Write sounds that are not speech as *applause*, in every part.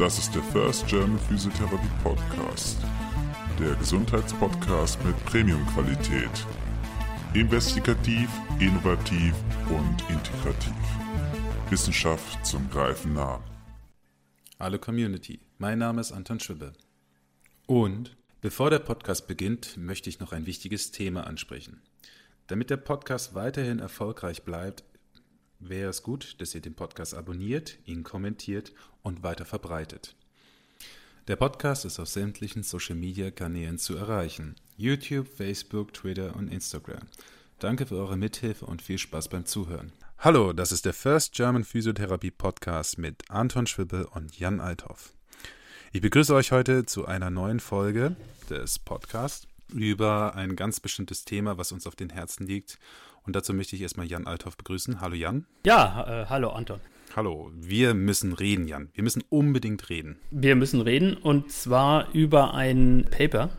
Das ist der First German Physiotherapy Podcast. Der Gesundheitspodcast mit Premium-Qualität. Investigativ, innovativ und integrativ. Wissenschaft zum Greifen nah. Hallo Community, mein Name ist Anton Schwibbe. Und bevor der Podcast beginnt, möchte ich noch ein wichtiges Thema ansprechen. Damit der Podcast weiterhin erfolgreich bleibt, wäre es gut, dass ihr den Podcast abonniert, ihn kommentiert und weiter verbreitet. Der Podcast ist auf sämtlichen Social-Media-Kanälen zu erreichen. YouTube, Facebook, Twitter und Instagram. Danke für eure Mithilfe und viel Spaß beim Zuhören. Hallo, das ist der First German Physiotherapy Podcast mit Anton Schwippe und Jan Althoff. Ich begrüße euch heute zu einer neuen Folge des Podcasts über ein ganz bestimmtes Thema, was uns auf den Herzen liegt. Und dazu möchte ich erstmal Jan Althoff begrüßen. Hallo Jan. Ja, äh, hallo Anton. Hallo, wir müssen reden, Jan. Wir müssen unbedingt reden. Wir müssen reden und zwar über ein Paper,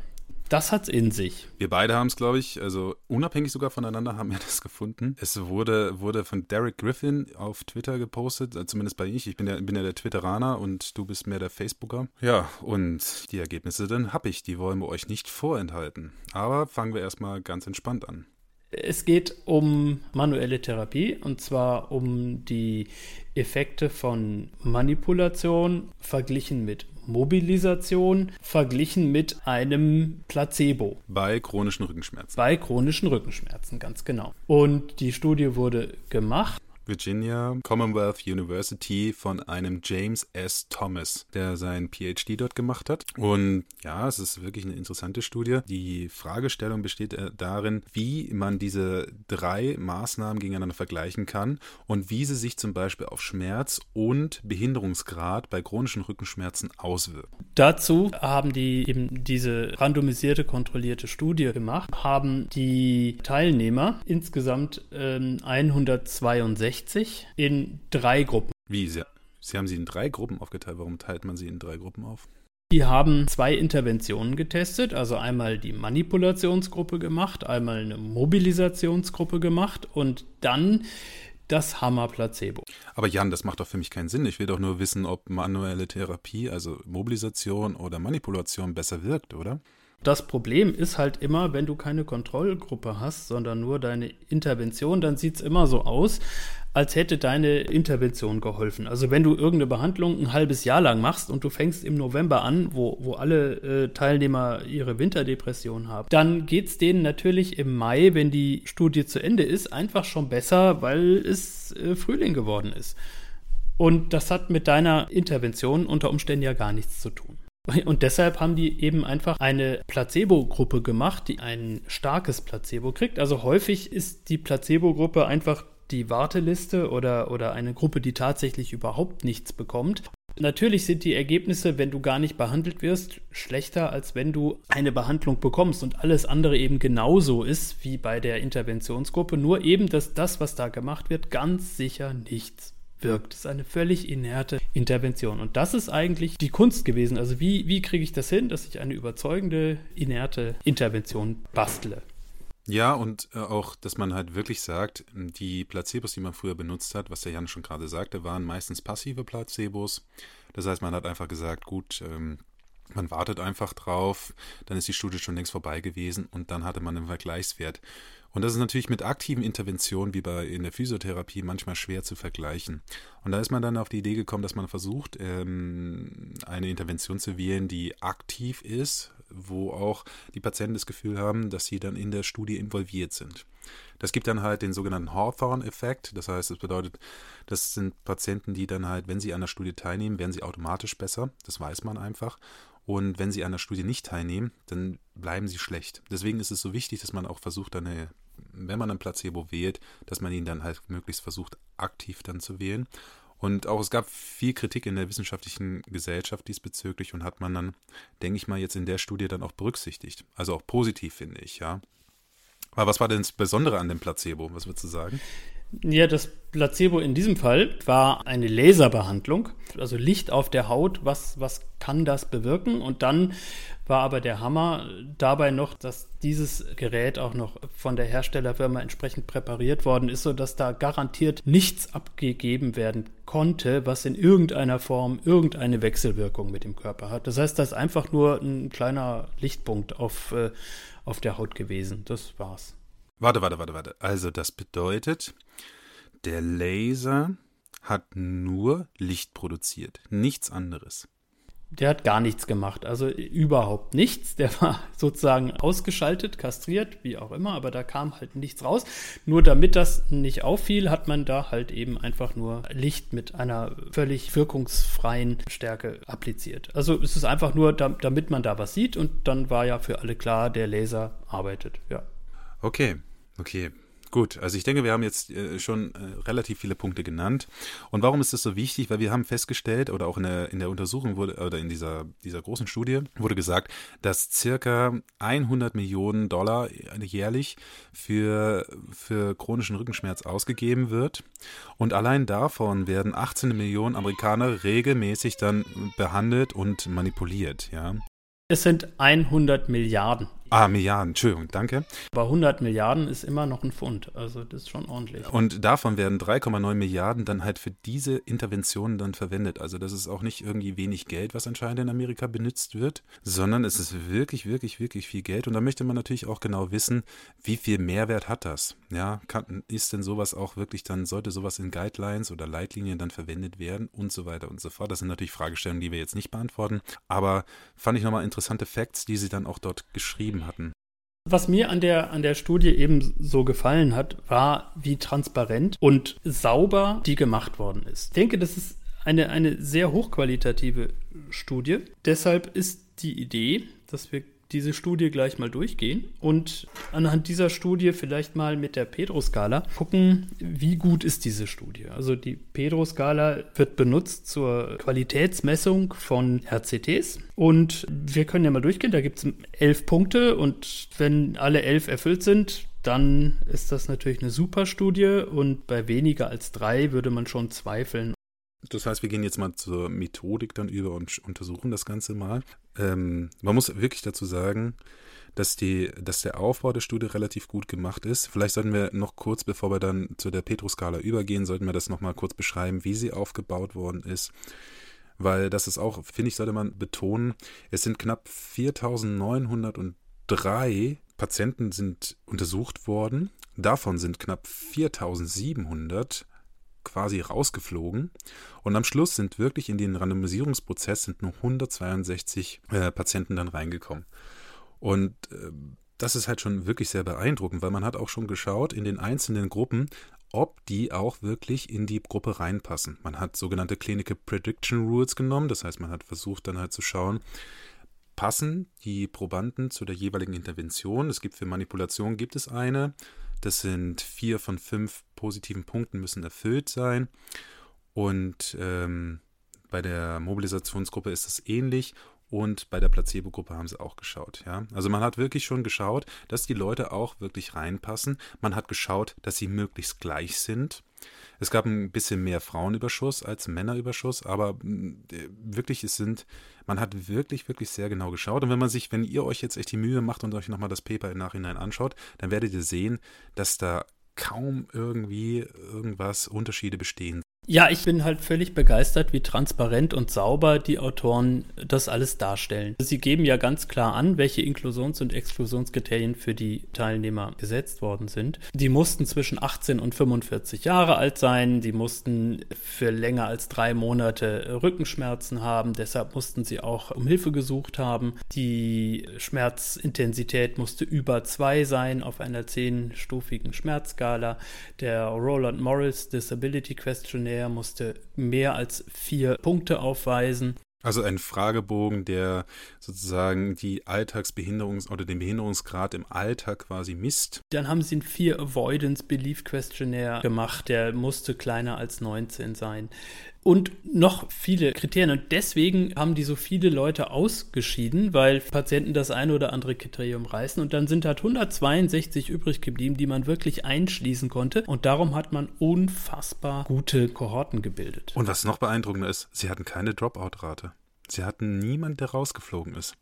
das hat's in sich. Wir beide haben es, glaube ich, also unabhängig sogar voneinander haben wir das gefunden. Es wurde, wurde von Derek Griffin auf Twitter gepostet, äh, zumindest bei ich. Ich bin ja, bin ja der Twitteraner und du bist mehr der Facebooker. Ja, und die Ergebnisse dann habe ich. Die wollen wir euch nicht vorenthalten. Aber fangen wir erstmal ganz entspannt an. Es geht um manuelle Therapie und zwar um die Effekte von Manipulation verglichen mit Mobilisation verglichen mit einem Placebo. Bei chronischen Rückenschmerzen. Bei chronischen Rückenschmerzen, ganz genau. Und die Studie wurde gemacht Virginia Commonwealth University von einem James S. Thomas, der sein PhD dort gemacht hat. Und ja, es ist wirklich eine interessante Studie. Die Fragestellung besteht äh, darin, wie man diese drei Maßnahmen gegeneinander vergleichen kann und wie sie sich zum Beispiel auf Schmerz und Behinderungsgrad bei chronischen Rückenschmerzen auswirken. Dazu haben die eben diese randomisierte, kontrollierte Studie gemacht, haben die Teilnehmer insgesamt ähm, 162 60 in drei Gruppen. Wie? Sie, sie haben sie in drei Gruppen aufgeteilt. Warum teilt man sie in drei Gruppen auf? Die haben zwei Interventionen getestet, also einmal die Manipulationsgruppe gemacht, einmal eine Mobilisationsgruppe gemacht und dann das Hammer-Placebo. Aber Jan, das macht doch für mich keinen Sinn. Ich will doch nur wissen, ob manuelle Therapie, also Mobilisation oder Manipulation besser wirkt, oder? Das Problem ist halt immer, wenn du keine Kontrollgruppe hast, sondern nur deine Intervention, dann sieht es immer so aus, als hätte deine Intervention geholfen. Also wenn du irgendeine Behandlung ein halbes Jahr lang machst und du fängst im November an, wo, wo alle äh, Teilnehmer ihre Winterdepression haben, dann geht es denen natürlich im Mai, wenn die Studie zu Ende ist, einfach schon besser, weil es äh, Frühling geworden ist. Und das hat mit deiner Intervention unter Umständen ja gar nichts zu tun. Und deshalb haben die eben einfach eine Placebo-Gruppe gemacht, die ein starkes Placebo kriegt. Also häufig ist die Placebo-Gruppe einfach die Warteliste oder, oder eine Gruppe, die tatsächlich überhaupt nichts bekommt. Natürlich sind die Ergebnisse, wenn du gar nicht behandelt wirst, schlechter, als wenn du eine Behandlung bekommst und alles andere eben genauso ist wie bei der Interventionsgruppe. Nur eben, dass das, was da gemacht wird, ganz sicher nichts wirkt. Das ist eine völlig inerte Intervention. Und das ist eigentlich die Kunst gewesen. Also wie, wie kriege ich das hin, dass ich eine überzeugende, inerte Intervention bastle? Ja, und äh, auch, dass man halt wirklich sagt, die Placebos, die man früher benutzt hat, was der Jan schon gerade sagte, waren meistens passive Placebos. Das heißt, man hat einfach gesagt, gut, ähm, man wartet einfach drauf, dann ist die Studie schon längst vorbei gewesen und dann hatte man einen Vergleichswert. Und das ist natürlich mit aktiven Interventionen wie bei in der Physiotherapie manchmal schwer zu vergleichen. Und da ist man dann auf die Idee gekommen, dass man versucht, ähm, eine Intervention zu wählen, die aktiv ist, wo auch die Patienten das Gefühl haben, dass sie dann in der Studie involviert sind. Das gibt dann halt den sogenannten Hawthorne-Effekt. Das heißt, das bedeutet, das sind Patienten, die dann halt, wenn sie an der Studie teilnehmen, werden sie automatisch besser. Das weiß man einfach. Und wenn sie an der Studie nicht teilnehmen, dann bleiben sie schlecht. Deswegen ist es so wichtig, dass man auch versucht, eine, wenn man ein Placebo wählt, dass man ihn dann halt möglichst versucht, aktiv dann zu wählen. Und auch es gab viel Kritik in der wissenschaftlichen Gesellschaft diesbezüglich und hat man dann, denke ich mal, jetzt in der Studie dann auch berücksichtigt. Also auch positiv, finde ich, ja. Aber was war denn das Besondere an dem Placebo? Was würdest du sagen? Ja, das Placebo in diesem Fall war eine Laserbehandlung, also Licht auf der Haut. Was, was kann das bewirken? Und dann war aber der Hammer dabei noch, dass dieses Gerät auch noch von der Herstellerfirma entsprechend präpariert worden ist, sodass da garantiert nichts abgegeben werden konnte, was in irgendeiner Form irgendeine Wechselwirkung mit dem Körper hat. Das heißt, das ist einfach nur ein kleiner Lichtpunkt auf, äh, auf der Haut gewesen. Das war's. Warte, warte, warte, warte. Also das bedeutet, der Laser hat nur Licht produziert, nichts anderes. Der hat gar nichts gemacht, also überhaupt nichts. Der war *laughs* sozusagen ausgeschaltet, kastriert, wie auch immer, aber da kam halt nichts raus. Nur damit das nicht auffiel, hat man da halt eben einfach nur Licht mit einer völlig wirkungsfreien Stärke appliziert. Also es ist einfach nur, damit man da was sieht und dann war ja für alle klar, der Laser arbeitet, ja. Okay, okay. Gut, also ich denke, wir haben jetzt äh, schon äh, relativ viele Punkte genannt. Und warum ist das so wichtig? Weil wir haben festgestellt, oder auch in der, in der Untersuchung wurde, oder in dieser, dieser großen Studie wurde gesagt, dass circa 100 Millionen Dollar jährlich für, für chronischen Rückenschmerz ausgegeben wird. Und allein davon werden 18 Millionen Amerikaner regelmäßig dann behandelt und manipuliert, ja. Es sind 100 Milliarden. Ah, Milliarden, Entschuldigung, danke. Aber 100 Milliarden ist immer noch ein Pfund, also das ist schon ordentlich. Und davon werden 3,9 Milliarden dann halt für diese Interventionen dann verwendet. Also das ist auch nicht irgendwie wenig Geld, was anscheinend in Amerika benutzt wird, sondern es ist wirklich, wirklich, wirklich viel Geld. Und da möchte man natürlich auch genau wissen, wie viel Mehrwert hat das? Ja, kann, ist denn sowas auch wirklich dann, sollte sowas in Guidelines oder Leitlinien dann verwendet werden und so weiter und so fort. Das sind natürlich Fragestellungen, die wir jetzt nicht beantworten. Aber fand ich nochmal interessante Facts, die sie dann auch dort geschrieben hatten. Was mir an der, an der Studie eben so gefallen hat, war, wie transparent und sauber die gemacht worden ist. Ich denke, das ist eine, eine sehr hochqualitative Studie. Deshalb ist die Idee, dass wir diese Studie gleich mal durchgehen und anhand dieser Studie vielleicht mal mit der Pedro-Skala gucken, wie gut ist diese Studie. Also die Pedro-Skala wird benutzt zur Qualitätsmessung von RCTs und wir können ja mal durchgehen. Da gibt es elf Punkte und wenn alle elf erfüllt sind, dann ist das natürlich eine super Studie und bei weniger als drei würde man schon zweifeln, das heißt, wir gehen jetzt mal zur Methodik dann über und untersuchen das Ganze mal. Ähm, man muss wirklich dazu sagen, dass, die, dass der Aufbau der Studie relativ gut gemacht ist. Vielleicht sollten wir noch kurz, bevor wir dann zu der Petro-Skala übergehen, sollten wir das nochmal kurz beschreiben, wie sie aufgebaut worden ist. Weil das ist auch, finde ich, sollte man betonen, es sind knapp 4903 Patienten sind untersucht worden. Davon sind knapp 4700 quasi rausgeflogen. Und am Schluss sind wirklich in den Randomisierungsprozess sind nur 162 äh, Patienten dann reingekommen. Und äh, das ist halt schon wirklich sehr beeindruckend, weil man hat auch schon geschaut in den einzelnen Gruppen, ob die auch wirklich in die Gruppe reinpassen. Man hat sogenannte Clinical Prediction Rules genommen, das heißt, man hat versucht dann halt zu schauen, passen die Probanden zu der jeweiligen Intervention. Es gibt für Manipulation gibt es eine, das sind vier von fünf positiven Punkten müssen erfüllt sein. Und ähm, bei der Mobilisationsgruppe ist es ähnlich. Und bei der Placebo-Gruppe haben sie auch geschaut. Ja? Also man hat wirklich schon geschaut, dass die Leute auch wirklich reinpassen. Man hat geschaut, dass sie möglichst gleich sind. Es gab ein bisschen mehr Frauenüberschuss als Männerüberschuss, aber mm, wirklich, es sind, man hat wirklich, wirklich sehr genau geschaut. Und wenn man sich, wenn ihr euch jetzt echt die Mühe macht und euch nochmal das Paper im Nachhinein anschaut, dann werdet ihr sehen, dass da kaum irgendwie irgendwas Unterschiede bestehen. Ja, ich bin halt völlig begeistert, wie transparent und sauber die Autoren das alles darstellen. Sie geben ja ganz klar an, welche Inklusions- und Exklusionskriterien für die Teilnehmer gesetzt worden sind. Die mussten zwischen 18 und 45 Jahre alt sein, die mussten für länger als drei Monate Rückenschmerzen haben, deshalb mussten sie auch um Hilfe gesucht haben. Die Schmerzintensität musste über zwei sein auf einer zehnstufigen Schmerzskala. Der Roland Morris Disability Questionnaire er musste mehr als vier Punkte aufweisen. Also ein Fragebogen, der sozusagen die Alltagsbehinderungs- oder den Behinderungsgrad im Alltag quasi misst. Dann haben sie einen Fear Avoidance Belief Questionnaire gemacht, der musste kleiner als 19 sein. und noch viele Kriterien. Und deswegen haben die so viele Leute ausgeschieden, weil Patienten das eine oder andere Kriterium reißen. Und dann sind halt 162 übrig geblieben, die man wirklich einschließen konnte. Und darum hat man unfassbar gute Kohorten gebildet. Und was noch beeindruckender ist, sie hatten keine Dropout-Rate. Sie hatten niemand, der rausgeflogen ist.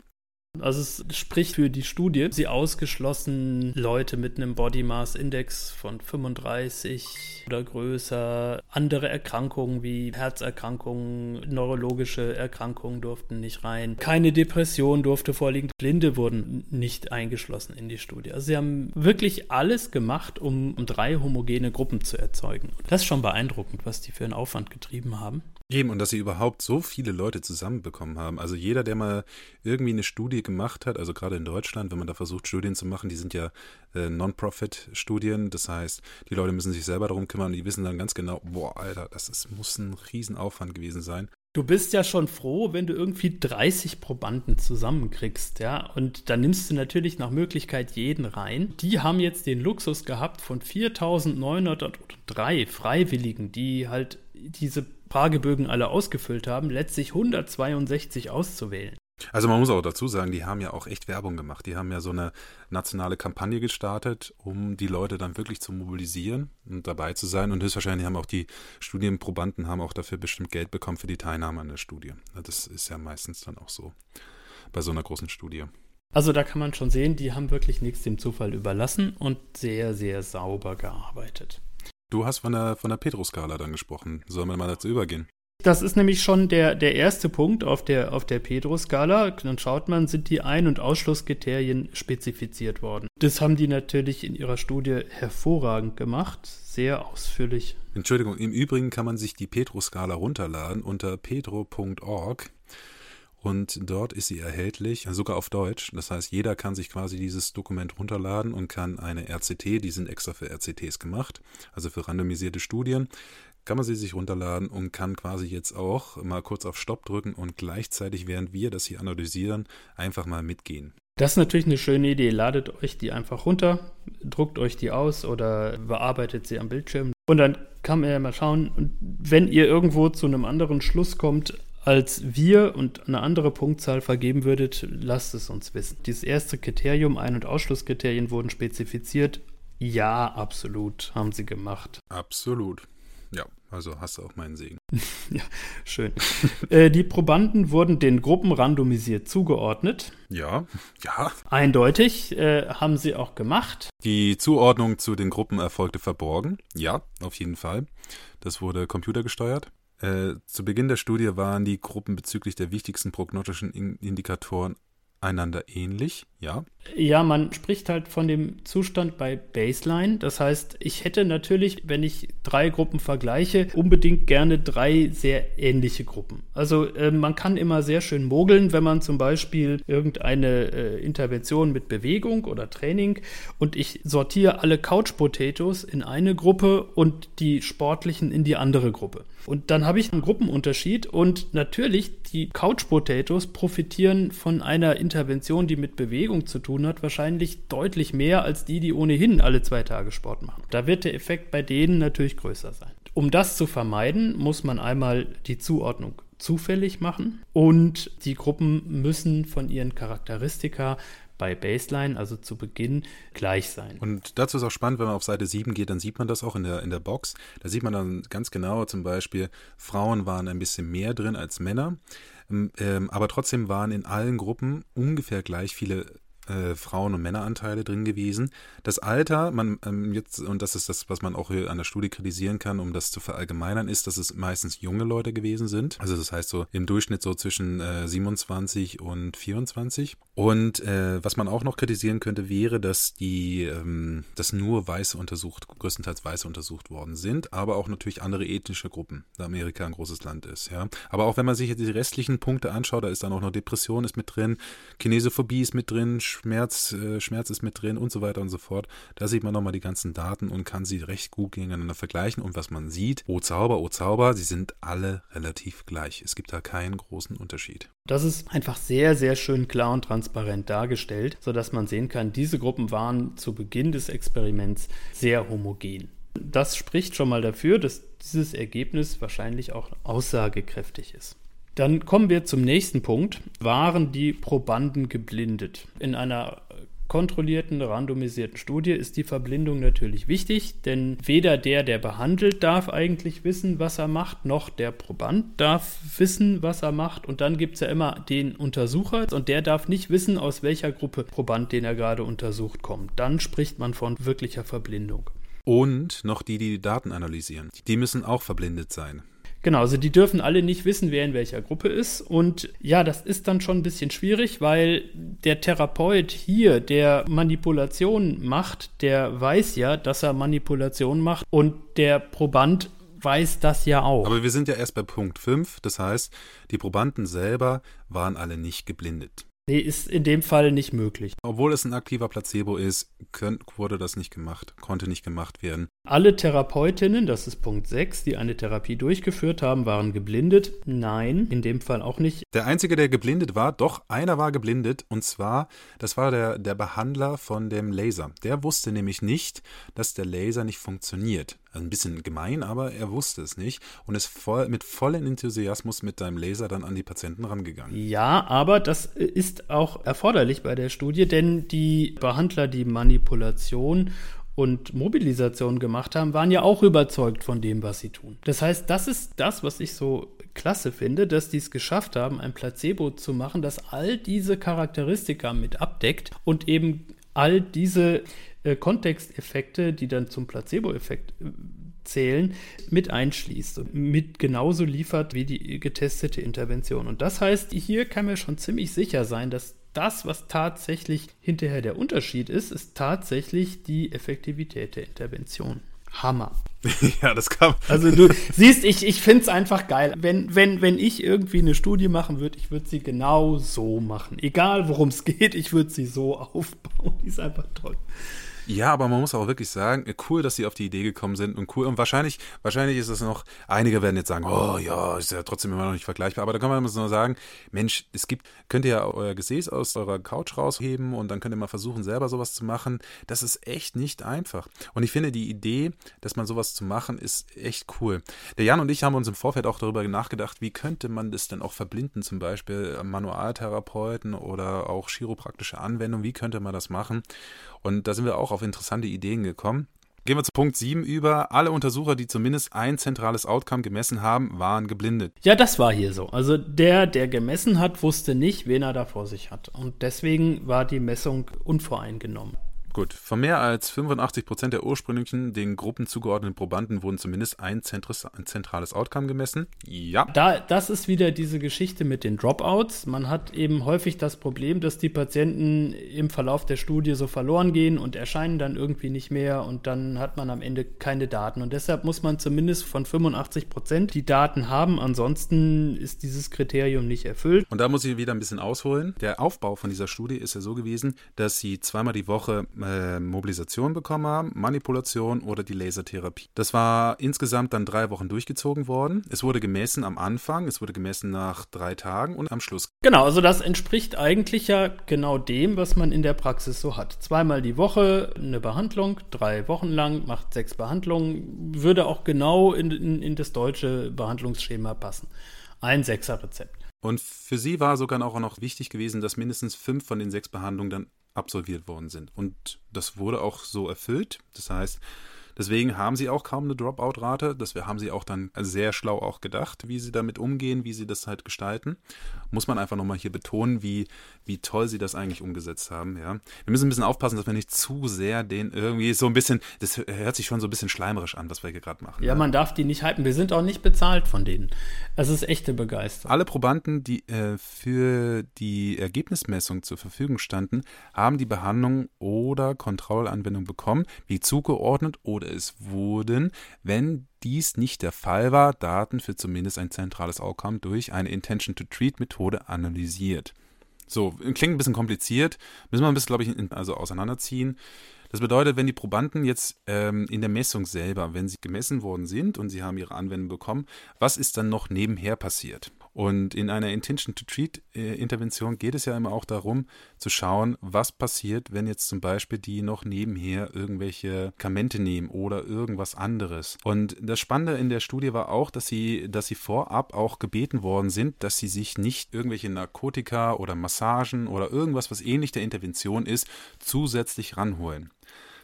Also es spricht für die Studie. Sie ausgeschlossen Leute mit einem Body Mass Index von 35 oder größer. Andere Erkrankungen wie Herzerkrankungen, neurologische Erkrankungen durften nicht rein. Keine Depression durfte vorliegen. Blinde wurden nicht eingeschlossen in die Studie. Also sie haben wirklich alles gemacht, um, um drei homogene Gruppen zu erzeugen. Das ist schon beeindruckend, was die für einen Aufwand getrieben haben. Eben, und dass sie überhaupt so viele Leute zusammenbekommen haben. Also jeder, der mal irgendwie eine Studie gemacht hat, also gerade in Deutschland, wenn man da versucht, Studien zu machen, die sind ja äh, Non-Profit-Studien. Das heißt, die Leute müssen sich selber darum kümmern und die wissen dann ganz genau, boah, Alter, das ist, muss ein Riesenaufwand gewesen sein. Du bist ja schon froh, wenn du irgendwie 30 Probanden zusammenkriegst, ja. Und dann nimmst du natürlich nach Möglichkeit jeden rein. Die haben jetzt den Luxus gehabt von 4903 Freiwilligen, die halt diese Fragebögen alle ausgefüllt haben, letztlich 162 auszuwählen. Also man muss auch dazu sagen, die haben ja auch echt Werbung gemacht. Die haben ja so eine nationale Kampagne gestartet, um die Leute dann wirklich zu mobilisieren und dabei zu sein. Und höchstwahrscheinlich haben auch die Studienprobanden haben auch dafür bestimmt Geld bekommen für die Teilnahme an der Studie. Das ist ja meistens dann auch so bei so einer großen Studie. Also da kann man schon sehen, die haben wirklich nichts dem Zufall überlassen und sehr, sehr sauber gearbeitet. Du hast von der, von der Petroskala dann gesprochen. Sollen wir mal dazu übergehen? Das ist nämlich schon der, der erste Punkt auf der, auf der Pedro-Skala. Dann schaut man, sind die Ein- und Ausschlusskriterien spezifiziert worden. Das haben die natürlich in ihrer Studie hervorragend gemacht, sehr ausführlich. Entschuldigung, im Übrigen kann man sich die Pedro-Skala runterladen unter pedro.org. Und dort ist sie erhältlich, sogar auf Deutsch. Das heißt, jeder kann sich quasi dieses Dokument runterladen und kann eine RCT, die sind extra für RCTs gemacht, also für randomisierte Studien, kann man sie sich runterladen und kann quasi jetzt auch mal kurz auf Stopp drücken und gleichzeitig, während wir das hier analysieren, einfach mal mitgehen. Das ist natürlich eine schöne Idee. Ladet euch die einfach runter, druckt euch die aus oder bearbeitet sie am Bildschirm. Und dann kann man ja mal schauen, wenn ihr irgendwo zu einem anderen Schluss kommt, als wir und eine andere Punktzahl vergeben würdet, lasst es uns wissen. Dieses erste Kriterium, Ein- und Ausschlusskriterien wurden spezifiziert. Ja, absolut, haben sie gemacht. Absolut. Ja, also hast du auch meinen Segen. *laughs* ja, schön. *laughs* äh, die Probanden wurden den Gruppen randomisiert zugeordnet. Ja, *laughs* ja. Eindeutig äh, haben sie auch gemacht. Die Zuordnung zu den Gruppen erfolgte verborgen. Ja, auf jeden Fall. Das wurde computergesteuert. Äh, zu Beginn der Studie waren die Gruppen bezüglich der wichtigsten prognostischen Indikatoren einander ähnlich, ja. Ja, man spricht halt von dem Zustand bei Baseline. Das heißt, ich hätte natürlich, wenn ich drei Gruppen vergleiche, unbedingt gerne drei sehr ähnliche Gruppen. Also äh, man kann immer sehr schön mogeln, wenn man zum Beispiel irgendeine äh, Intervention mit Bewegung oder Training und ich sortiere alle Couch Potatoes in eine Gruppe und die sportlichen in die andere Gruppe. Und dann habe ich einen Gruppenunterschied und natürlich die Couch Potatoes profitieren von einer Intervention, die mit Bewegung zu tun hat, wahrscheinlich deutlich mehr als die, die ohnehin alle zwei Tage Sport machen. Da wird der Effekt bei denen natürlich größer sein. Um das zu vermeiden, muss man einmal die Zuordnung zufällig machen und die Gruppen müssen von ihren Charakteristika bei Baseline, also zu Beginn, gleich sein. Und dazu ist auch spannend, wenn man auf Seite 7 geht, dann sieht man das auch in der, in der Box. Da sieht man dann ganz genau zum Beispiel, Frauen waren ein bisschen mehr drin als Männer. Ähm, ähm aber trotzdem waren in allen Gruppen ungefähr gleich viele äh, Frauen- und Männeranteile drin gewesen. Das Alter, man ähm, jetzt, und das ist das, was man auch an der Studie kritisieren kann, um das zu verallgemeinern, ist, dass es meistens junge Leute gewesen sind. Also das heißt so im Durchschnitt so zwischen äh, 27 und 24. Und äh, was man auch noch kritisieren könnte, wäre, dass die, ähm, dass nur Weiße untersucht, größtenteils Weiße untersucht worden sind, aber auch natürlich andere ethnische Gruppen, da Amerika ein großes Land ist, ja. Aber auch wenn man sich jetzt die restlichen Punkte anschaut, da ist dann auch noch Depression ist mit drin, Kinesophobie ist mit drin, Schmerz, äh, Schmerz ist mit drin und so weiter und so fort. Da sieht man nochmal die ganzen Daten und kann sie recht gut gegeneinander vergleichen. Und was man sieht, oh Zauber, oh Zauber, sie sind alle relativ gleich. Es gibt da keinen großen Unterschied. Das ist einfach sehr, sehr schön klar und transparent dargestellt, sodass man sehen kann, diese Gruppen waren zu Beginn des Experiments sehr homogen. Das spricht schon mal dafür, dass dieses Ergebnis wahrscheinlich auch aussagekräftig ist. Dann kommen wir zum nächsten Punkt. Waren die Probanden geblindet? In einer kontrollierten, randomisierten Studie ist die Verblindung natürlich wichtig, denn weder der, der behandelt, darf eigentlich wissen, was er macht, noch der Proband darf wissen, was er macht. Und dann gibt es ja immer den Untersucher und der darf nicht wissen, aus welcher Gruppe Proband, den er gerade untersucht, kommt. Dann spricht man von wirklicher Verblindung. Und noch die, die die Daten analysieren. Die müssen auch verblindet sein. Genau, also die dürfen alle nicht wissen, wer in welcher Gruppe ist. Und ja, das ist dann schon ein bisschen schwierig, weil der Therapeut hier, der Manipulation macht, der weiß ja, dass er Manipulation macht. Und der Proband weiß das ja auch. Aber wir sind ja erst bei Punkt 5. Das heißt, die Probanden selber waren alle nicht geblindet. Nee, ist in dem Fall nicht möglich. Obwohl es ein aktiver Placebo ist, könnt, wurde das nicht gemacht, konnte nicht gemacht werden. Alle Therapeutinnen, das ist Punkt 6, die eine Therapie durchgeführt haben, waren geblindet. Nein, in dem Fall auch nicht. Der Einzige, der geblindet war, doch, einer war geblindet, und zwar, das war der, der Behandler von dem Laser. Der wusste nämlich nicht, dass der Laser nicht funktioniert. Also ein bisschen gemein, aber er wusste es nicht und ist voll, mit vollem Enthusiasmus mit deinem Laser dann an die Patienten rangegangen. Ja, aber das ist auch erforderlich bei der Studie, denn die Behandler, die Manipulation und Mobilisation gemacht haben, waren ja auch überzeugt von dem, was sie tun. Das heißt, das ist das, was ich so klasse finde, dass die es geschafft haben, ein Placebo zu machen, das all diese Charakteristika mit abdeckt und eben all diese äh, Kontexteffekte, die dann zum Placebo-Effekt äh, zählen, mit einschließt und mit genauso liefert wie die getestete Intervention. Und das heißt, hier kann man schon ziemlich sicher sein, dass das, was tatsächlich hinterher der Unterschied ist, ist tatsächlich die Effektivität der Intervention. Hammer. *laughs* ja, das kann. Also du siehst, ich, ich finde es einfach geil. Wenn, wenn, wenn ich irgendwie eine Studie machen würde, ich würde sie genau so machen. Egal worum es geht, ich würde sie so *laughs* aufbauen. Die ist einfach toll. Ja, aber man muss auch wirklich sagen, cool, dass sie auf die Idee gekommen sind und cool. Und wahrscheinlich, wahrscheinlich ist es noch, einige werden jetzt sagen, oh ja, ist ja trotzdem immer noch nicht vergleichbar. Aber da kann man immer nur sagen, Mensch, es gibt, könnt ihr ja euer Gesäß aus eurer Couch rausheben und dann könnt ihr mal versuchen, selber sowas zu machen. Das ist echt nicht einfach. Und ich finde die Idee, dass man sowas zu machen, ist echt cool. Der Jan und ich haben uns im Vorfeld auch darüber nachgedacht, wie könnte man das denn auch verblinden, zum Beispiel Manualtherapeuten oder auch chiropraktische Anwendungen, wie könnte man das machen? Und da sind wir auch auf interessante Ideen gekommen. Gehen wir zu Punkt 7 über. Alle Untersucher, die zumindest ein zentrales Outcome gemessen haben, waren geblindet. Ja, das war hier so. Also der, der gemessen hat, wusste nicht, wen er da vor sich hat. Und deswegen war die Messung unvoreingenommen. Gut, von mehr als 85 Prozent der ursprünglichen den Gruppen zugeordneten Probanden wurden zumindest ein, ein, zentrales Outcome gemessen. Ja. Da, das ist wieder diese Geschichte mit den Dropouts. Man hat eben häufig das Problem, dass die Patienten im Verlauf der Studie so verloren gehen und erscheinen dann irgendwie nicht mehr und dann hat man am Ende keine Daten. Und deshalb muss man zumindest von 85 Prozent die Daten haben. Ansonsten ist dieses Kriterium nicht erfüllt. Und da muss ich wieder ein bisschen ausholen. Der Aufbau von dieser Studie ist ja so gewesen, dass sie zweimal die Woche äh, Mobilisation bekommen haben, Manipulation oder die Lasertherapie. Das war insgesamt dann drei Wochen durchgezogen worden. Es wurde gemessen am Anfang, es wurde gemessen nach drei Tagen und am Schluss. Genau, also das entspricht eigentlich ja genau dem, was man in der Praxis so hat. Zweimal die Woche eine Behandlung, drei Wochen lang, macht sechs Behandlungen, würde auch genau in, in, in das deutsche Behandlungsschema passen. Ein Sechser-Rezept. Und für sie war sogar auch noch wichtig gewesen, dass mindestens fünf von den sechs Behandlungen dann absolviert worden sind. Und das wurde auch so erfüllt. Das heißt, Deswegen haben sie auch kaum eine Dropout-Rate. Das haben sie auch dann sehr schlau auch gedacht, wie sie damit umgehen, wie sie das halt gestalten. Muss man einfach nochmal hier betonen, wie, wie toll sie das eigentlich umgesetzt haben. Ja. Wir müssen ein bisschen aufpassen, dass wir nicht zu sehr den irgendwie so ein bisschen, das hört sich schon so ein bisschen schleimerisch an, was wir hier gerade machen. Ja, ja, man darf die nicht halten. Wir sind auch nicht bezahlt von denen. Es ist echte Begeisterung. Alle Probanden, die äh, für die Ergebnismessung zur Verfügung standen, haben die Behandlung oder Kontrollanwendung bekommen, wie zugeordnet oder es wurden, wenn dies nicht der Fall war, Daten für zumindest ein zentrales Outcome durch eine Intention-to-Treat-Methode analysiert. So, klingt ein bisschen kompliziert, müssen wir ein bisschen, glaube ich, also auseinanderziehen. Das bedeutet, wenn die Probanden jetzt ähm, in der Messung selber, wenn sie gemessen worden sind und sie haben ihre Anwendung bekommen, was ist dann noch nebenher passiert? Und in einer Intention-to-Treat-Intervention geht es ja immer auch darum, zu schauen, was passiert, wenn jetzt zum Beispiel die noch nebenher irgendwelche Kamente nehmen oder irgendwas anderes. Und das Spannende in der Studie war auch, dass sie, dass sie vorab auch gebeten worden sind, dass sie sich nicht irgendwelche Narkotika oder Massagen oder irgendwas, was ähnlich der Intervention ist, zusätzlich ranholen.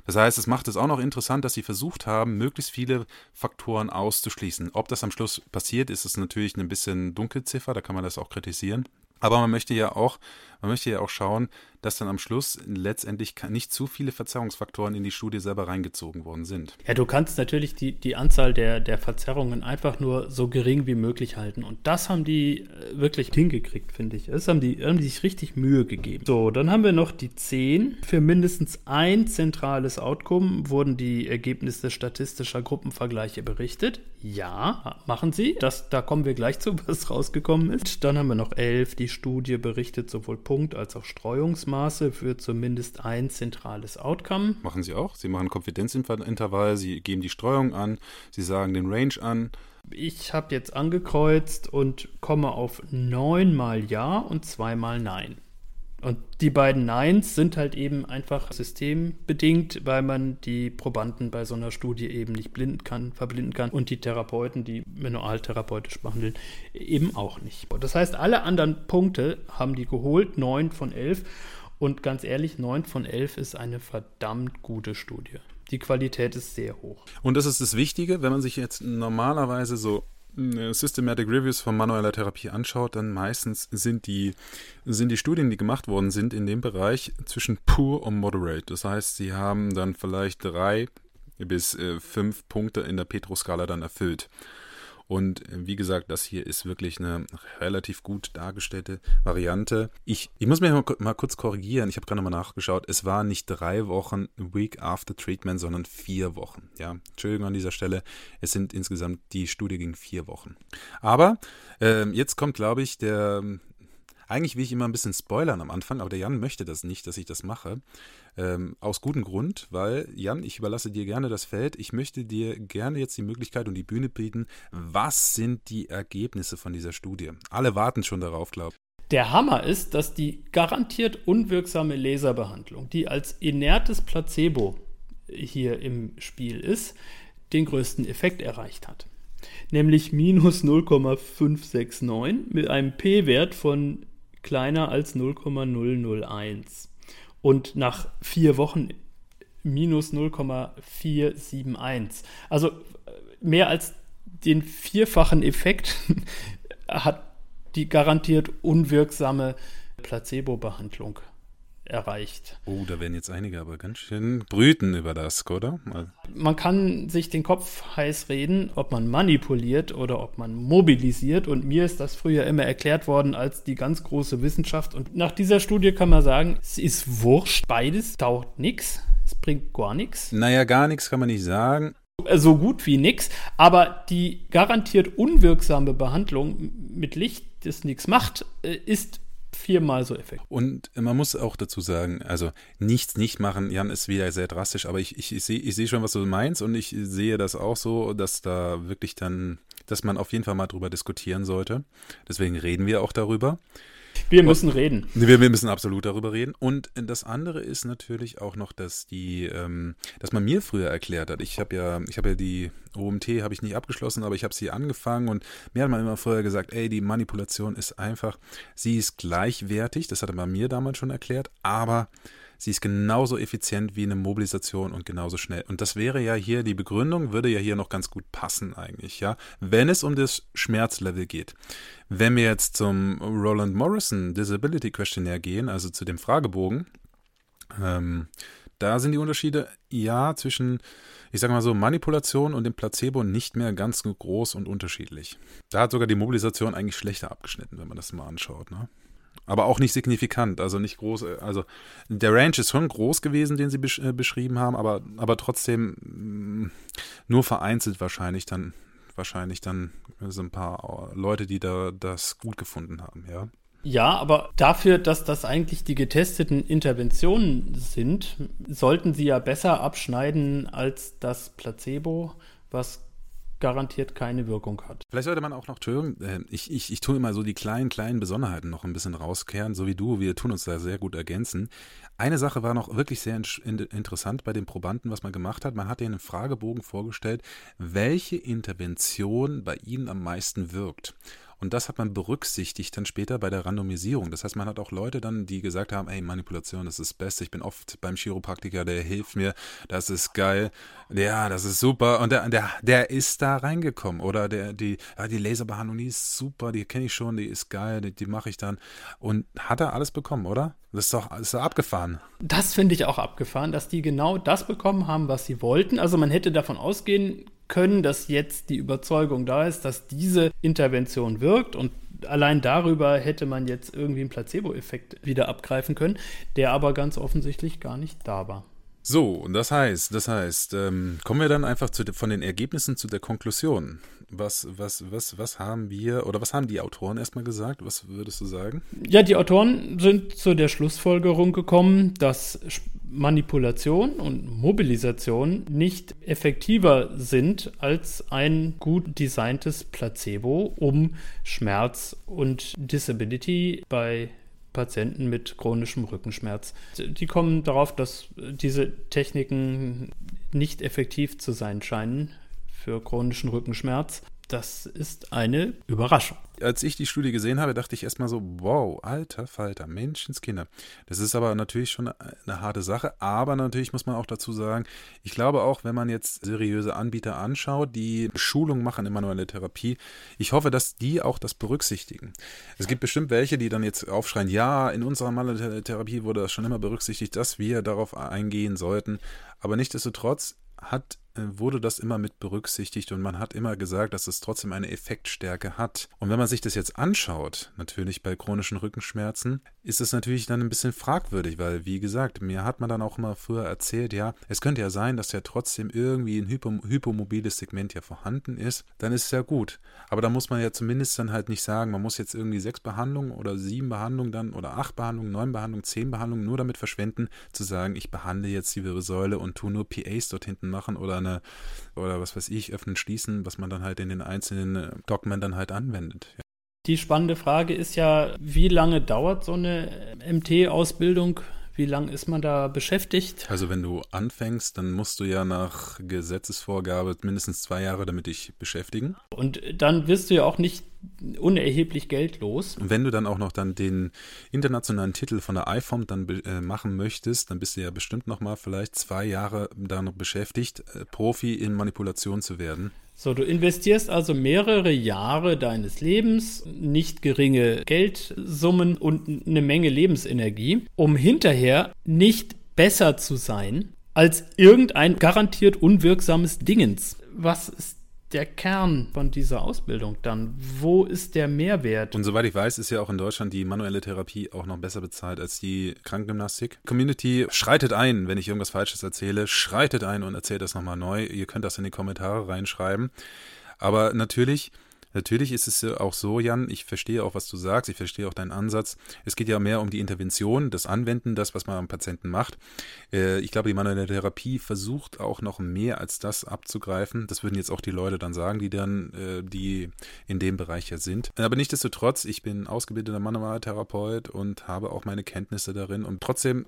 Das heißt, es macht es auch noch interessant, dass sie versucht haben, möglichst viele Faktoren auszuschließen. Ob das am Schluss passiert, ist es natürlich ein bisschen Dunkelziffer, da kann man das auch kritisieren. Aber man möchte ja auch, man möchte ja auch schauen, dass dann am Schluss letztendlich nicht zu viele Verzerrungsfaktoren in die Studie selber reingezogen worden sind. Ja, du kannst natürlich die, die Anzahl der, der Verzerrungen einfach nur so gering wie möglich halten. Und das haben die äh, wirklich hingekriegt, finde ich. Das haben die, haben die sich richtig Mühe gegeben. So, dann haben wir noch die 10. Für mindestens ein zentrales Outcome wurden die Ergebnisse statistischer Gruppenvergleiche berichtet. Ja, machen sie. Das, da kommen wir gleich zu, *laughs* was rausgekommen ist. Dann haben wir noch 11. Die Studie berichtet sowohl Punkt- als auch Streuungsmaßnahmen. Maße für zumindest ein zentrales Outcome. Machen Sie auch. Sie machen Konfidenzintervall, Sie geben die Streuung an, Sie sagen den Range an. Ich habe jetzt angekreuzt und komme auf neunmal Ja und zweimal Nein. Und die beiden Neins sind halt eben einfach systembedingt, weil man die Probanden bei so einer Studie eben nicht blinden kann, verblinden kann und die Therapeuten, die manualtherapeutisch behandeln, eben auch nicht. Das heißt, alle anderen Punkte haben die geholt, neun von elf. Und ganz ehrlich, 9 von 11 ist eine verdammt gute Studie. Die Qualität ist sehr hoch. Und das ist das Wichtige, wenn man sich jetzt normalerweise so äh, Systematic Reviews von manueller Therapie anschaut, dann meistens sind die, sind die Studien, die gemacht worden sind, in dem Bereich zwischen Poor und Moderate. Das heißt, sie haben dann vielleicht drei bis äh, fünf Punkte in der Petro-Skala dann erfüllt. Und äh, wie gesagt, das hier ist wirklich eine relativ gut dargestellte Variante. Ich, ich muss mich mal, mal kurz korrigieren. Ich habe gerade mal nachgeschaut. Es war nicht drei Wochen Week after Treatment, sondern vier Wochen. Ja, Entschuldigung an dieser Stelle. Es sind insgesamt, die Studie ging vier Wochen. Aber äh, jetzt kommt, glaube ich, der eigentlich will ich immer ein bisschen spoilern am Anfang, aber der Jan möchte das nicht, dass ich das mache. Ähm, aus gutem Grund, weil, Jan, ich überlasse dir gerne das Feld. Ich möchte dir gerne jetzt die Möglichkeit und die Bühne bieten. Was sind die Ergebnisse von dieser Studie? Alle warten schon darauf, glaube ich. Der Hammer ist, dass die garantiert unwirksame Laserbehandlung, die als inertes Placebo hier im Spiel ist, den größten Effekt erreicht hat. Nämlich minus 0,569 mit einem P-Wert von kleiner als 0,001 und nach vier Wochen minus 0,471. Also äh, mehr als den vierfachen Effekt *laughs* hat die garantiert unwirksame Placebo-Behandlung erreicht. Oh, da werden jetzt einige aber ganz schön brüten über das, oder? Man kann sich den Kopf heiß reden, ob man manipuliert oder ob man mobilisiert. Und mir ist das früher immer erklärt worden als die ganz große Wissenschaft. Und nach dieser Studie kann man sagen, es ist wurscht, beides taucht nichts. Es bringt gar nichts. Naja, gar nichts kann man nicht sagen. So gut wie nichts. Aber die garantiert unwirksame Behandlung mit Licht, das nichts macht, äh, ist viermal so effektiv. Und man muss auch dazu sagen, also nichts nicht machen, Jan ist wieder sehr drastisch, aber ich, ich, ich sehe ich seh schon, was du meinst und ich sehe das auch so, dass da wirklich dann, dass man auf jeden Fall mal drüber diskutieren sollte. Deswegen reden wir auch darüber. Wir müssen reden. Wir, wir, müssen absolut darüber reden. Und das andere ist natürlich auch noch, dass die, ähm, dass man mir früher erklärt hat. Ich habe ja, ich habe ja die OMT habe ich nicht abgeschlossen, aber ich habe sie angefangen und mir hat man immer vorher gesagt, ey, die Manipulation ist einfach, sie ist gleichwertig. Das hatte man mir damals schon erklärt, aber Sie ist genauso effizient wie eine Mobilisation und genauso schnell. Und das wäre ja hier, die Begründung würde ja hier noch ganz gut passen eigentlich, ja. Wenn es um das Schmerzlevel geht. Wenn wir jetzt zum Roland Morrison Disability Questionnaire gehen, also zu dem Fragebogen, ähm, da sind die Unterschiede ja zwischen, ich sage mal so, Manipulation und dem Placebo nicht mehr ganz groß und unterschiedlich. Da hat sogar die Mobilisation eigentlich schlechter abgeschnitten, wenn man das mal anschaut. Ne? Aber auch nicht signifikant, also nicht groß. Also der Range ist schon groß gewesen, den sie besch äh, beschrieben haben, aber, aber trotzdem mh, mm, nur vereinzelt wahrscheinlich dann wahrscheinlich dann so ein paar Leute, die da das gut gefunden haben, ja. Ja, aber dafür, dass das eigentlich die getesteten Interventionen sind, sollten sie ja besser abschneiden als das Placebo, was garantiert keine Wirkung hat. Vielleicht sollte man auch noch, Entschuldigung, äh, ich, ich, ich tue immer so die kleinen, kleinen Besonderheiten noch ein bisschen rauskehren, so wie du, wir tun uns da sehr gut ergänzen. Eine Sache war noch wirklich sehr in, interessant bei den Probanden, was man gemacht hat. Man hat ihnen einen Fragebogen vorgestellt, welche Intervention bei ihnen am meisten wirkt. Und das hat man berücksichtigt dann später bei der Randomisierung. Das heißt, man hat auch Leute dann, die gesagt haben, ey, Manipulation, das ist das Beste. Ich bin oft beim Chiropraktiker, der hilft mir, das ist geil. Ja, das ist super. Und der, der, der ist da reingekommen. Oder der, die, ja, die Laserbehandlung, die ist super, die kenne ich schon, die ist geil, die, die mache ich dann. Und hat er alles bekommen, oder? Das ist doch, ist doch abgefahren. Das finde ich auch abgefahren, dass die genau das bekommen haben, was sie wollten. Also man hätte davon ausgehen können, dass jetzt die Überzeugung da ist, dass diese Intervention wirkt und allein darüber hätte man jetzt irgendwie einen Placebo-Effekt wieder abgreifen können, der aber ganz offensichtlich gar nicht da war. So, und das heißt, das heißt, ähm, kommen wir dann einfach zu, von den Ergebnissen zu der Konklusion. Was, was, was, was haben wir oder was haben die Autoren erstmal gesagt? Was würdest du sagen? Ja, die Autoren sind zu der Schlussfolgerung gekommen, dass Manipulation und Mobilisation nicht effektiver sind als ein gut designtes Placebo, um Schmerz und Disability bei Patienten mit chronischem Rückenschmerz. Die kommen darauf, dass diese Techniken nicht effektiv zu sein scheinen für chronischen Rückenschmerz das ist eine Überraschung. Als ich die Studie gesehen habe, dachte ich erstmal so, wow, alter Falter, Menschenskinder. Das ist aber natürlich schon eine harte Sache, aber natürlich muss man auch dazu sagen, ich glaube auch, wenn man jetzt seriöse Anbieter anschaut, die Schulung machen in manuelle Therapie, ich hoffe, dass die auch das berücksichtigen. Es gibt bestimmt welche, die dann jetzt aufschreien, ja, in unserer manuellen Therapie wurde das schon immer berücksichtigt, dass wir darauf eingehen sollten, aber nichtsdestotrotz hat wurde das immer mit berücksichtigt und man hat immer gesagt, dass es trotzdem eine Effektstärke hat. Und wenn man sich das jetzt anschaut, natürlich bei chronischen Rückenschmerzen, ist es natürlich dann ein bisschen fragwürdig, weil, wie gesagt, mir hat man dann auch immer früher erzählt, ja, es könnte ja sein, dass ja trotzdem irgendwie ein hypo hypomobiles Segment ja vorhanden ist, dann ist es ja gut. Aber da muss man ja zumindest dann halt nicht sagen, man muss jetzt irgendwie sechs Behandlungen oder sieben Behandlungen dann oder acht Behandlungen, neun Behandlungen, zehn Behandlungen nur damit verschwenden, zu sagen, ich behandle jetzt die Wirbelsäule und tue nur PAs dort hinten machen oder eine oder was weiß ich, öffnen, schließen, was man dann halt in den einzelnen äh, Dogmen dann halt anwendet. Ja. Die spannende Frage ist ja, wie lange dauert so eine MT-Ausbildung? Wie lange ist man da beschäftigt? Also wenn du anfängst, dann musst du ja nach Gesetzesvorgabe mindestens zwei Jahre damit dich beschäftigen. Und dann wirst du ja auch nicht unerheblich Geld los. Und wenn du dann auch noch dann den internationalen Titel von der iPhone dann äh, machen möchtest, dann bist du ja bestimmt noch mal vielleicht zwei Jahre da noch beschäftigt, äh, Profi in Manipulation zu werden. So, du investierst also mehrere Jahre deines Lebens, nicht geringe Geldsummen und eine Menge Lebensenergie, um hinterher nicht besser zu sein als irgendein garantiert unwirksames Dingens. Was ist der Kern von dieser Ausbildung dann? Wo ist der Mehrwert? Und soweit ich weiß, ist ja auch in Deutschland die manuelle Therapie auch noch besser bezahlt als die Krankengymnastik. Community schreitet ein, wenn ich irgendwas Falsches erzähle, schreitet ein und erzählt das nochmal neu. Ihr könnt das in die Kommentare reinschreiben. Aber natürlich Natürlich ist es auch so, Jan, ich verstehe auch, was du sagst, ich verstehe auch deinen Ansatz. Es geht ja mehr um die Intervention, das Anwenden, das, was man am Patienten macht. Äh, ich glaube, die manuelle Therapie versucht auch noch mehr als das abzugreifen. Das würden jetzt auch die Leute dann sagen, die dann, äh, die in dem Bereich ja sind. Aber nichtsdestotrotz, ich bin ausgebildeter Manualtherapeut und habe auch meine Kenntnisse darin und trotzdem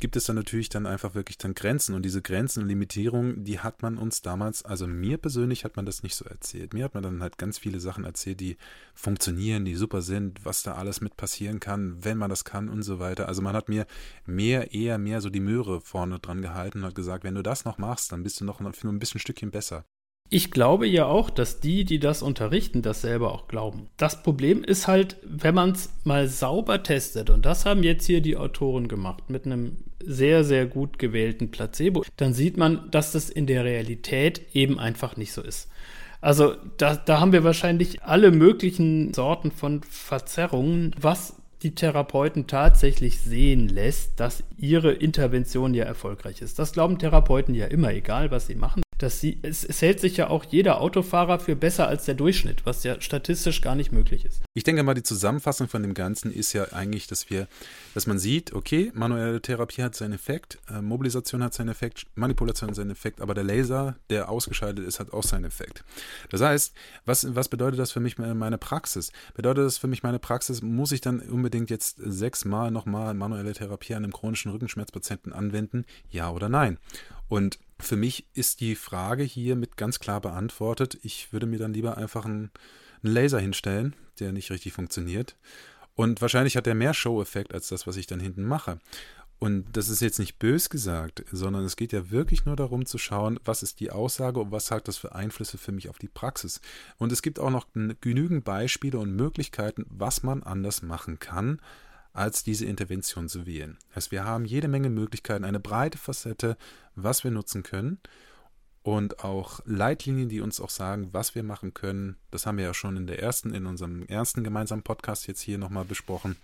gibt es dann natürlich dann einfach wirklich dann Grenzen und diese Grenzen und Limitierungen, die hat man uns damals, also mir persönlich hat man das nicht so erzählt. Mir hat man dann halt ganz viele Sachen erzählt, die funktionieren, die super sind, was da alles mit passieren kann, wenn man das kann und so weiter. Also man hat mir mehr, eher mehr so die Möhre vorne dran gehalten und hat gesagt, wenn du das noch machst, dann bist du noch ein bisschen Stückchen besser. Ich glaube ja auch, dass die, die das unterrichten, das selber auch glauben. Das Problem ist halt, wenn man es mal sauber testet, und das haben jetzt hier die Autoren gemacht, mit einem sehr, sehr gut gewählten Placebo, dann sieht man, dass das in der Realität eben einfach nicht so ist. Also da, da haben wir wahrscheinlich alle möglichen Sorten von Verzerrungen, was die Therapeuten tatsächlich sehen lässt, dass ihre Intervention ja erfolgreich ist. Das glauben Therapeuten ja immer, egal was sie machen dass sie, es, es, hält sich ja auch jeder Autofahrer für besser als der Durchschnitt, was ja statistisch gar nicht möglich ist. Ich denke mal, die Zusammenfassung von dem Ganzen ist ja eigentlich, dass wir, dass man sieht, okay, manuelle Therapie hat seinen Effekt, äh, Mobilisation hat seinen Effekt, Manipulation hat seinen Effekt, aber der Laser, der ausgeschaltet ist, hat auch seinen Effekt. Das heißt, was, was bedeutet das für mich meine Praxis? Bedeutet das für mich meine Praxis, muss ich dann unbedingt jetzt sechsmal nochmal manuelle Therapie an einem chronischen Rückenschmerzpatienten anwenden? Ja oder nein? Und für mich ist die Frage hier mit ganz klar beantwortet. Ich würde mir dann lieber einfach einen, einen Laser hinstellen, der nicht richtig funktioniert. Und wahrscheinlich hat der mehr Show-Effekt als das, was ich dann hinten mache. Und das ist jetzt nicht bös gesagt, sondern es geht ja wirklich nur darum zu schauen, was ist die Aussage und was hat das für Einflüsse für mich auf die Praxis. Und es gibt auch noch genügend Beispiele und Möglichkeiten, was man anders machen kann, als diese Intervention zu wählen. Das heißt, wir haben jede Menge Möglichkeiten, eine breite Facette, was wir nutzen können und auch Leitlinien, die uns auch sagen, was wir machen können. Das haben wir ja schon in der ersten, in unserem ersten gemeinsamen Podcast jetzt hier nochmal besprochen.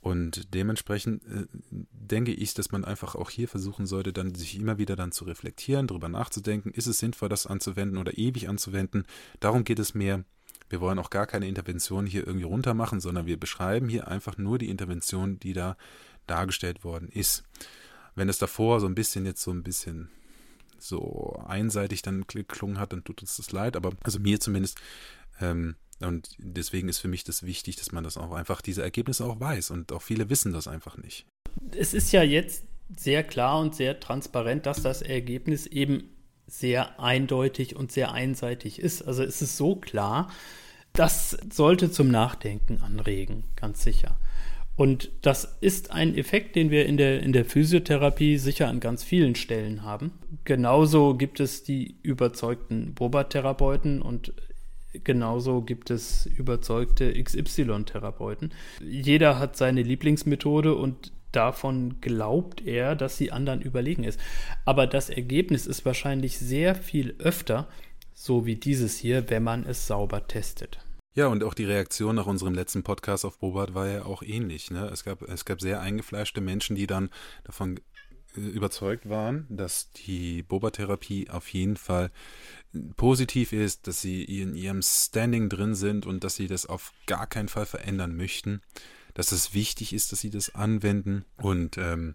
Und dementsprechend äh, denke ich, dass man einfach auch hier versuchen sollte, dann sich immer wieder dann zu reflektieren, darüber nachzudenken, ist es sinnvoll, das anzuwenden oder ewig anzuwenden. Darum geht es mehr. Wir wollen auch gar keine Intervention hier irgendwie runtermachen, sondern wir beschreiben hier einfach nur die Intervention, die da dargestellt worden ist. Wenn es davor so ein bisschen jetzt so ein bisschen so einseitig dann geklungen hat, dann tut uns das leid, aber also mir zumindest. Ähm, und deswegen ist für mich das wichtig, dass man das auch einfach, diese Ergebnisse auch weiß. Und auch viele wissen das einfach nicht. Es ist ja jetzt sehr klar und sehr transparent, dass das Ergebnis eben sehr eindeutig und sehr einseitig ist. Also es ist so klar, das sollte zum Nachdenken anregen, ganz sicher. Und das ist ein Effekt, den wir in der, in der Physiotherapie sicher an ganz vielen Stellen haben. Genauso gibt es die überzeugten Boba-Therapeuten und genauso gibt es überzeugte XY-Therapeuten. Jeder hat seine Lieblingsmethode und davon glaubt er, dass sie anderen überlegen ist. Aber das Ergebnis ist wahrscheinlich sehr viel öfter so wie dieses hier, wenn man es sauber testet. Ja, und auch die Reaktion nach unserem letzten Podcast auf Bobat war ja auch ähnlich. Ne? Es, gab, es gab sehr eingefleischte Menschen, die dann davon äh, überzeugt waren, dass die Boba-Therapie auf jeden Fall positiv ist, dass sie in ihrem Standing drin sind und dass sie das auf gar keinen Fall verändern möchten dass es wichtig ist, dass sie das anwenden. Und ähm,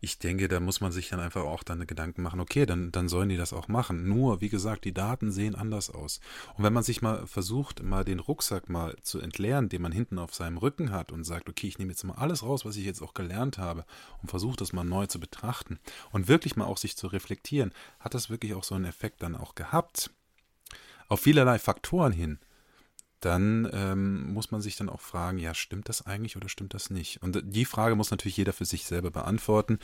ich denke, da muss man sich dann einfach auch dann Gedanken machen, okay, dann, dann sollen die das auch machen. Nur, wie gesagt, die Daten sehen anders aus. Und wenn man sich mal versucht, mal den Rucksack mal zu entleeren, den man hinten auf seinem Rücken hat und sagt, okay, ich nehme jetzt mal alles raus, was ich jetzt auch gelernt habe und versuche das mal neu zu betrachten und wirklich mal auch sich zu reflektieren, hat das wirklich auch so einen Effekt dann auch gehabt? Auf vielerlei Faktoren hin dann ähm, muss man sich dann auch fragen, ja, stimmt das eigentlich oder stimmt das nicht? Und die Frage muss natürlich jeder für sich selber beantworten.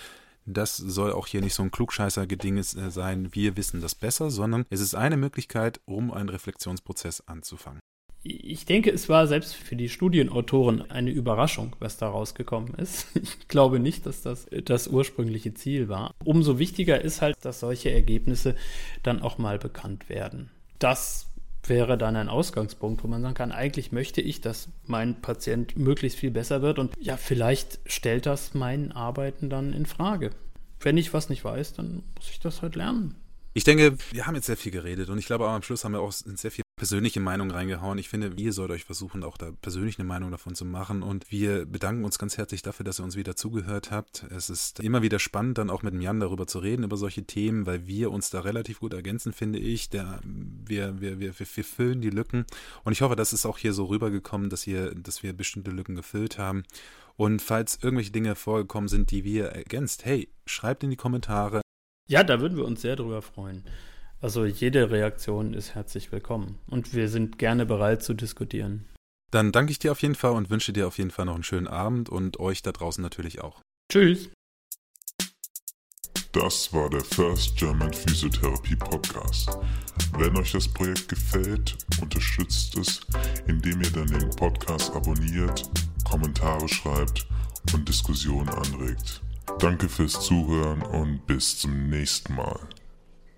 Das soll auch hier nicht so ein Klugscheißer-Gedinges äh, sein, wir wissen das besser, sondern es ist eine Möglichkeit, um einen Reflexionsprozess anzufangen. Ich denke, es war selbst für die Studienautoren eine Überraschung, was da rausgekommen ist. *laughs* Ich glaube nicht, dass das das ursprüngliche Ziel war. Umso wichtiger ist halt, dass solche Ergebnisse dann auch mal bekannt werden. Das wäre dann ein Ausgangspunkt, wo man sagen kann, eigentlich möchte ich, dass mein Patient möglichst viel besser wird und ja, vielleicht stellt das mein Arbeiten dann in Frage. Wenn ich was nicht weiß, dann muss ich das halt lernen. Ich denke, wir haben jetzt sehr viel geredet und ich glaube, am Schluss haben wir auch sehr viel persönliche Meinung reingehauen. Ich finde, ihr sollt euch versuchen, auch da persönlich eine Meinung davon zu machen. Und wir bedanken uns ganz herzlich dafür, dass ihr uns wieder zugehört habt. Es ist immer wieder spannend, dann auch mit dem Jan darüber zu reden, über solche Themen, weil wir uns da relativ gut ergänzen, finde ich. Der, wir, wir, wir, wir füllen die Lücken. Und ich hoffe, das ist auch hier so rübergekommen, dass, hier, dass wir bestimmte Lücken gefüllt haben. Und falls irgendwelche Dinge vorgekommen sind, die wir ergänzt, hey, schreibt in die Kommentare, ja, da würden wir uns sehr drüber freuen. Also jede Reaktion ist herzlich willkommen und wir sind gerne bereit zu diskutieren. Dann danke ich dir auf jeden Fall und wünsche dir auf jeden Fall noch einen schönen Abend und euch da draußen natürlich auch. Tschüss. Das war der First German Physiotherapie Podcast. Wenn euch das Projekt gefällt, unterstützt es, indem ihr dann den Podcast abonniert, Kommentare schreibt und Diskussionen anregt. Danke fürs Zuhören und bis zum nächsten Mal.